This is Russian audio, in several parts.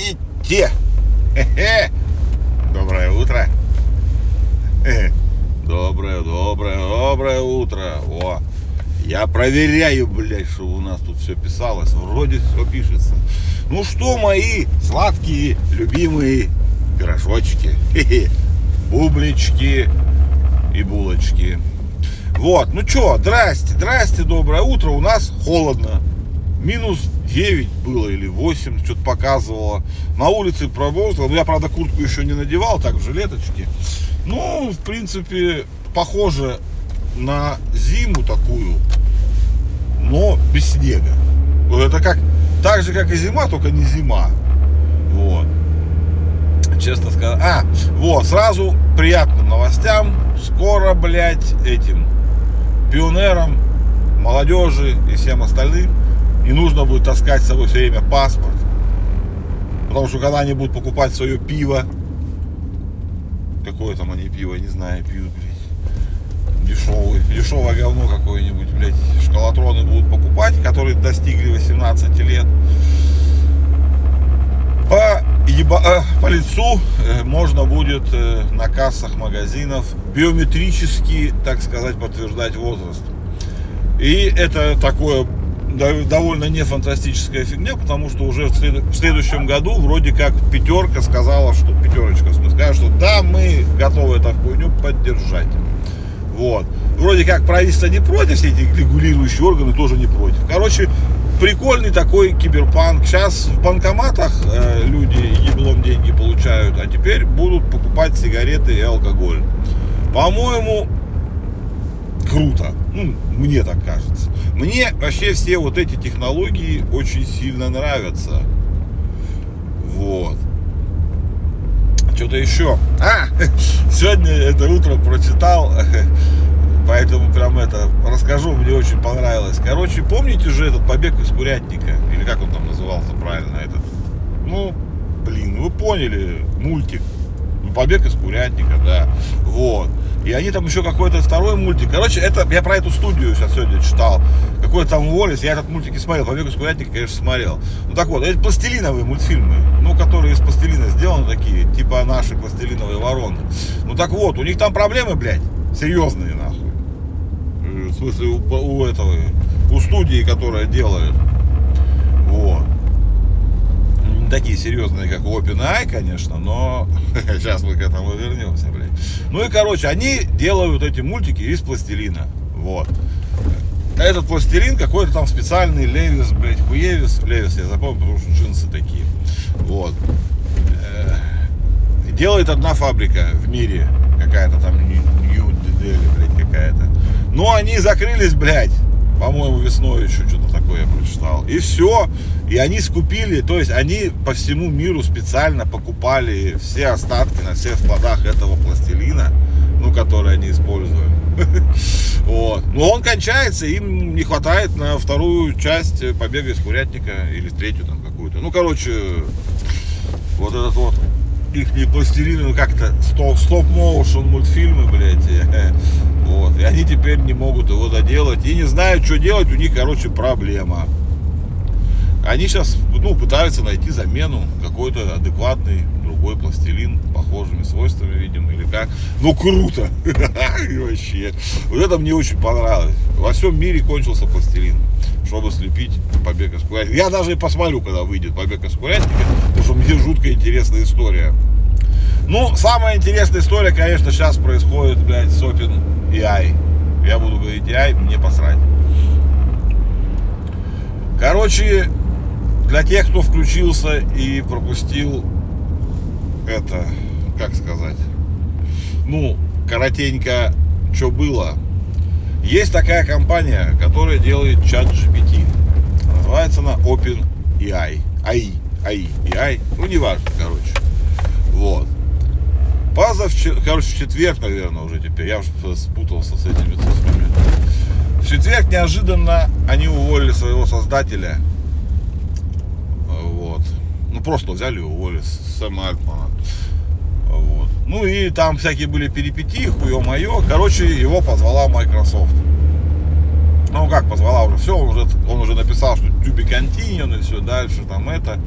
Погодите. Хе-хе. Доброе утро. Доброе, доброе, доброе утро. О, я проверяю, блядь, что у нас тут все писалось. Вроде все пишется. Ну что, мои сладкие, любимые пирожочки, бублички и булочки. Вот, ну что, здрасте, здрасте, доброе утро. У нас холодно. Минус 9 было или 8, что-то показывало. На улице промерзло. Ну, я, правда, куртку еще не надевал, так, в жилеточке. Ну, в принципе, похоже на зиму такую, но без снега. Это как, так же, как и зима, только не зима. Вот. Честно сказать. А, вот, сразу приятным новостям. Скоро, блядь, этим пионерам, молодежи и всем остальным не нужно будет таскать с собой все время паспорт. Потому что когда они будут покупать свое пиво, какое там они пиво, не знаю, пьют, блядь, дешевый, дешевое говно какое-нибудь, блядь, шкалатроны будут покупать, которые достигли 18 лет, по, еба, э, по лицу э, можно будет э, на кассах магазинов биометрически, так сказать, подтверждать возраст. И это такое довольно не фантастическая фигня, потому что уже в, след... в следующем году вроде как пятерка сказала, что пятерочка сказала, что да, мы готовы эту хуйню поддержать. Вот. Вроде как правительство не против, все эти регулирующие органы тоже не против. Короче, прикольный такой киберпанк. Сейчас в банкоматах э, люди еблом деньги получают, а теперь будут покупать сигареты и алкоголь. По-моему, круто. Ну, мне так кажется. Мне вообще все вот эти технологии очень сильно нравятся. Вот. Что-то еще. А, сегодня это утро прочитал, поэтому прям это расскажу, мне очень понравилось. Короче, помните же этот побег из курятника? Или как он там назывался правильно этот? Ну, блин, вы поняли, мультик. Побег из курятника, да. Вот. И они там еще какой-то второй мультик. Короче, это я про эту студию сейчас сегодня читал. Какой там Уоллес. Я этот мультик и смотрел. Побег из курятника, конечно, смотрел. Ну так вот, это пластилиновые мультфильмы. Ну, которые из пластилина сделаны такие. Типа наши пластилиновые вороны. Ну так вот, у них там проблемы, блядь. Серьезные, нахуй. В смысле, у, у этого, у студии, которая делает. Вот такие серьезные, как OpenAI, конечно, но сейчас мы к этому вернемся, блядь. Ну и, короче, они делают эти мультики из пластилина, вот. Этот пластилин какой-то там специальный Левис, блядь, Хуевис, Левис, я запомнил, потому что джинсы такие, вот. Э, делает одна фабрика в мире, какая-то там Нью-Дели, блядь, какая-то. Но они закрылись, блядь, по-моему, весной еще что-то такое я прочитал. И все. И они скупили, то есть они по всему миру специально покупали все остатки на всех складах этого пластилина, ну, который они используют. Вот. Но он кончается, им не хватает на вторую часть побега из курятника или третью там какую-то. Ну, короче, вот этот вот их не пластилины, ну как-то стоп-моушен мультфильмы, блядь. Вот. И они теперь не могут его доделать. И не знают, что делать, у них, короче, проблема. Они сейчас, ну, пытаются найти замену, какой-то адекватный другой пластилин, похожими свойствами, видимо, или как. Ну, круто! Вообще. Вот это мне очень понравилось. Во всем мире кончился пластилин, чтобы слепить побег из курятника. Я даже и посмотрю, когда выйдет побег из курятника, потому что мне жутко интересная история. Ну, самая интересная история, конечно, сейчас происходит, блядь, с Open AI. Я буду говорить AI, мне посрать. Короче, для тех, кто включился и пропустил это, как сказать, ну, коротенько, что было. Есть такая компания, которая делает чат GPT. Называется она OpenAI. AI, AI, AI, ну, неважно, короче. Вот. Позавчера, короче, в четверг, наверное, уже теперь, я уже спутался с этими цифрами. В четверг неожиданно они уволили своего создателя. Вот. Ну, просто взяли и уволили Сэма Альтмана. Вот. Ну и там всякие были перипетии, хуе мое. Короче, его позвала Microsoft. Ну как, позвала уже, все, он уже, он уже написал, что тюби континьон и все дальше, там это,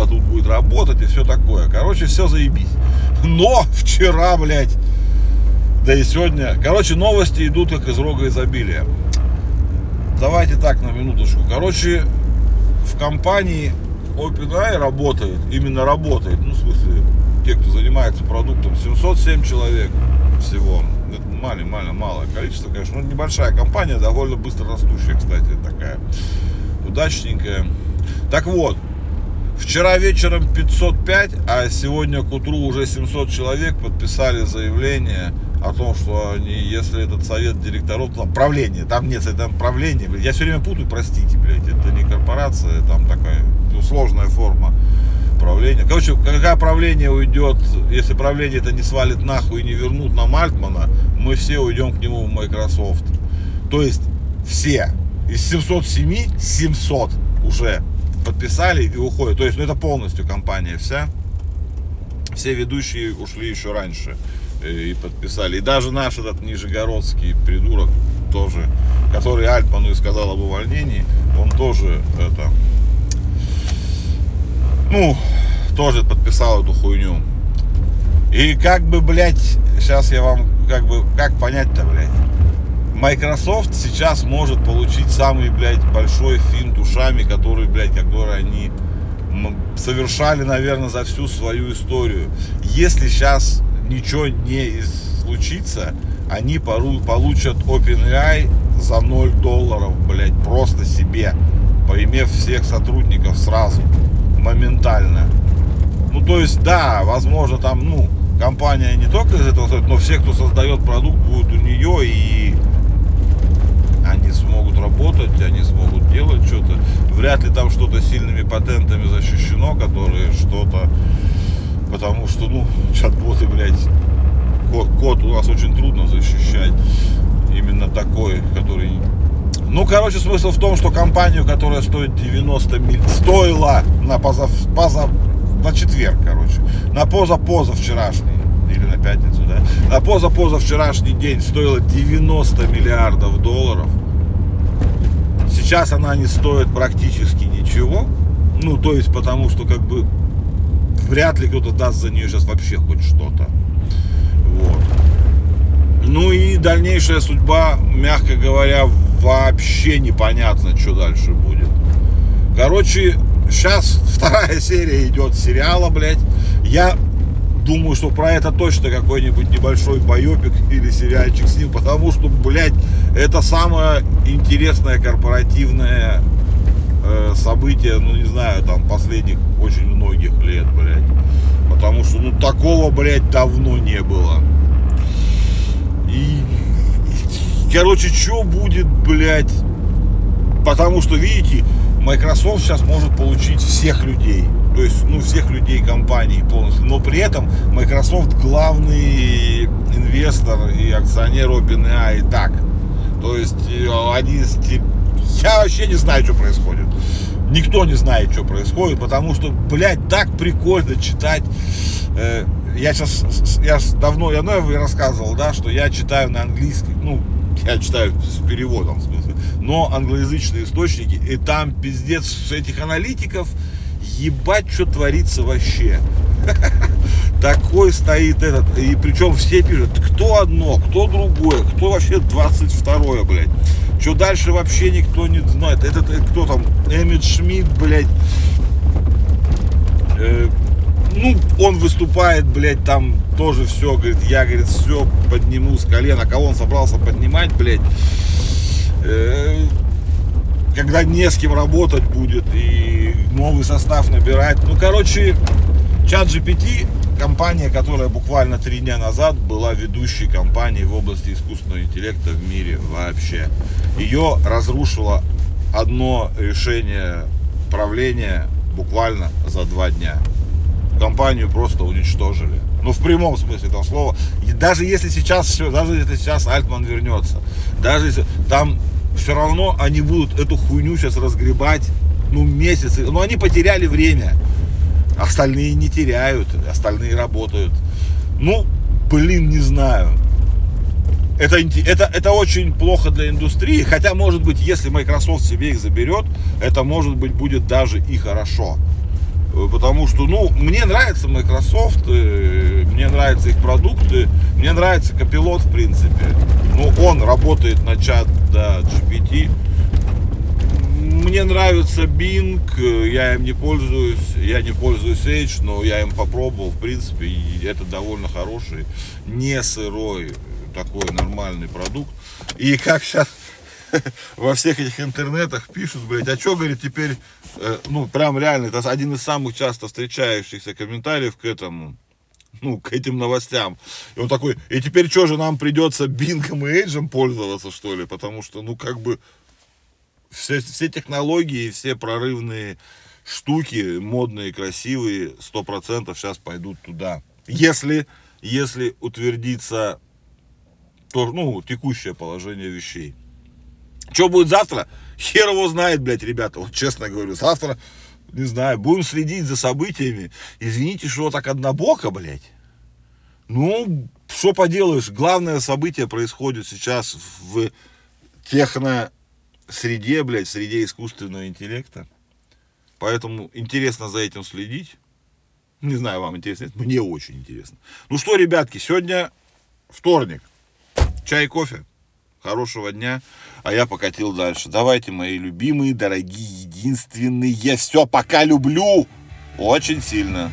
тут будет работать и все такое. Короче, все заебись. Но вчера, блядь, да и сегодня, короче, новости идут как из рога изобилия. Давайте так, на минуточку. Короче, в компании OpenAI работает, именно работает, ну, в смысле, те, кто занимается продуктом, 707 человек всего. Это маленькое, маленькое, малое количество, конечно. Ну, небольшая компания, довольно быстро растущая, кстати, такая. Удачненькая. Так вот, вчера вечером 505, а сегодня к утру уже 700 человек подписали заявление о том, что они, если этот совет директоров, там правление, там нет, это правление, я все время путаю, простите, блядь, это не корпорация, там такая ну, сложная форма правления. Короче, когда правление уйдет, если правление это не свалит нахуй и не вернут на Мальтмана, мы все уйдем к нему в Microsoft. То есть все из 707 700 уже подписали и уходят. То есть, ну это полностью компания вся. Все ведущие ушли еще раньше. Э, и подписали. И даже наш этот нижегородский придурок тоже, который Альтману и сказал об увольнении, он тоже это, ну, тоже подписал эту хуйню. И как бы, блядь, сейчас я вам, как бы, как понять-то, блядь, Microsoft сейчас может получить самый, блядь, большой финт ушами, который, блядь, который они совершали, наверное, за всю свою историю. Если сейчас ничего не случится, они получат OpenAI за 0 долларов, блядь, просто себе, поимев всех сотрудников сразу, моментально. Ну, то есть, да, возможно, там, ну, компания не только из этого стоит, но все, кто создает продукт, будут у нее, и они смогут работать, они смогут делать что-то. Вряд ли там что-то сильными патентами защищено, которые что-то потому что, ну, чат-боты, блядь, код, код у нас очень трудно защищать. Именно такой, который... Ну, короче, смысл в том, что компанию, которая стоит 90 миль... Стоила на позав... позав... на четверг, короче. На поза-поза вчерашний или на пятницу, да, на поза-поза вчерашний день стоила 90 миллиардов долларов. Сейчас она не стоит практически ничего. Ну, то есть, потому что, как бы, вряд ли кто-то даст за нее сейчас вообще хоть что-то. Вот. Ну и дальнейшая судьба, мягко говоря, вообще непонятно, что дальше будет. Короче, сейчас вторая серия идет сериала, блядь. Я думаю, что про это точно какой-нибудь небольшой боепик или сериальчик с ним, потому что, блядь, это самое интересное корпоративное э, событие, ну не знаю, там последних очень многих лет, блядь. Потому что, ну, такого, блядь, давно не было. И, короче, что будет, блядь? Потому что, видите, Microsoft сейчас может получить всех людей. То есть, ну, всех людей компании полностью. Но при этом Microsoft главный инвестор и акционер OpenAI и так. То есть, э, один из... Я вообще не знаю, что происходит. Никто не знает, что происходит, потому что, блядь, так прикольно читать. Э, я сейчас, я давно, я давно рассказывал, да, что я читаю на английском, ну, я читаю с переводом, в смысле, но англоязычные источники, и там пиздец этих аналитиков, ебать, что творится вообще. Такой стоит этот, и причем все пишут, кто одно, кто другое, кто вообще 22 блядь. Что дальше вообще никто не знает. Этот, это кто там? Эммит Шмидт, блядь. Э, ну, он выступает, блядь, там тоже все, говорит, я, говорит, все подниму с колена. Кого он собрался поднимать, блядь? Э, когда не с кем работать будет и новый состав набирать. Ну, короче, чат GPT компания, которая буквально три дня назад была ведущей компанией в области искусственного интеллекта в мире вообще. Ее разрушило одно решение правления буквально за два дня. Компанию просто уничтожили. Ну, в прямом смысле этого слова. И даже если сейчас все, даже если сейчас Альтман вернется, даже если там все равно они будут эту хуйню сейчас разгребать, ну, месяцы. Но они потеряли время. Остальные не теряют, остальные работают. Ну, блин, не знаю. это, это, это очень плохо для индустрии, хотя, может быть, если Microsoft себе их заберет, это, может быть, будет даже и хорошо. Э, потому что, ну, мне нравится Microsoft, э, мне нравятся их продукты, мне нравится Копилот, в принципе. Ну, он работает на чат да, GPT. Мне нравится Bing, э, я им не пользуюсь, я не пользуюсь Edge, но я им попробовал, в принципе, и это довольно хороший, не сырой, такой нормальный продукт. И как сейчас во всех этих интернетах пишут, блядь, а что, говорит, теперь, э, ну, прям реально, это один из самых часто встречающихся комментариев к этому, ну, к этим новостям. И он такой, и теперь что же, нам придется бингом и эйджем пользоваться, что ли? Потому что, ну, как бы, все, все технологии, все прорывные штуки, модные, красивые, сто процентов сейчас пойдут туда. Если, если утвердится то, ну, текущее положение вещей. Что будет завтра? Хер его знает, блядь, ребята. Вот честно говорю, завтра, не знаю, будем следить за событиями. Извините, что так однобоко, блядь. Ну, что поделаешь, главное событие происходит сейчас в техно среде, блядь, среде искусственного интеллекта. Поэтому интересно за этим следить. Не знаю, вам интересно, мне очень интересно. Ну что, ребятки, сегодня вторник. Чай, кофе хорошего дня, а я покатил дальше. Давайте, мои любимые, дорогие, единственные, я все пока люблю очень сильно.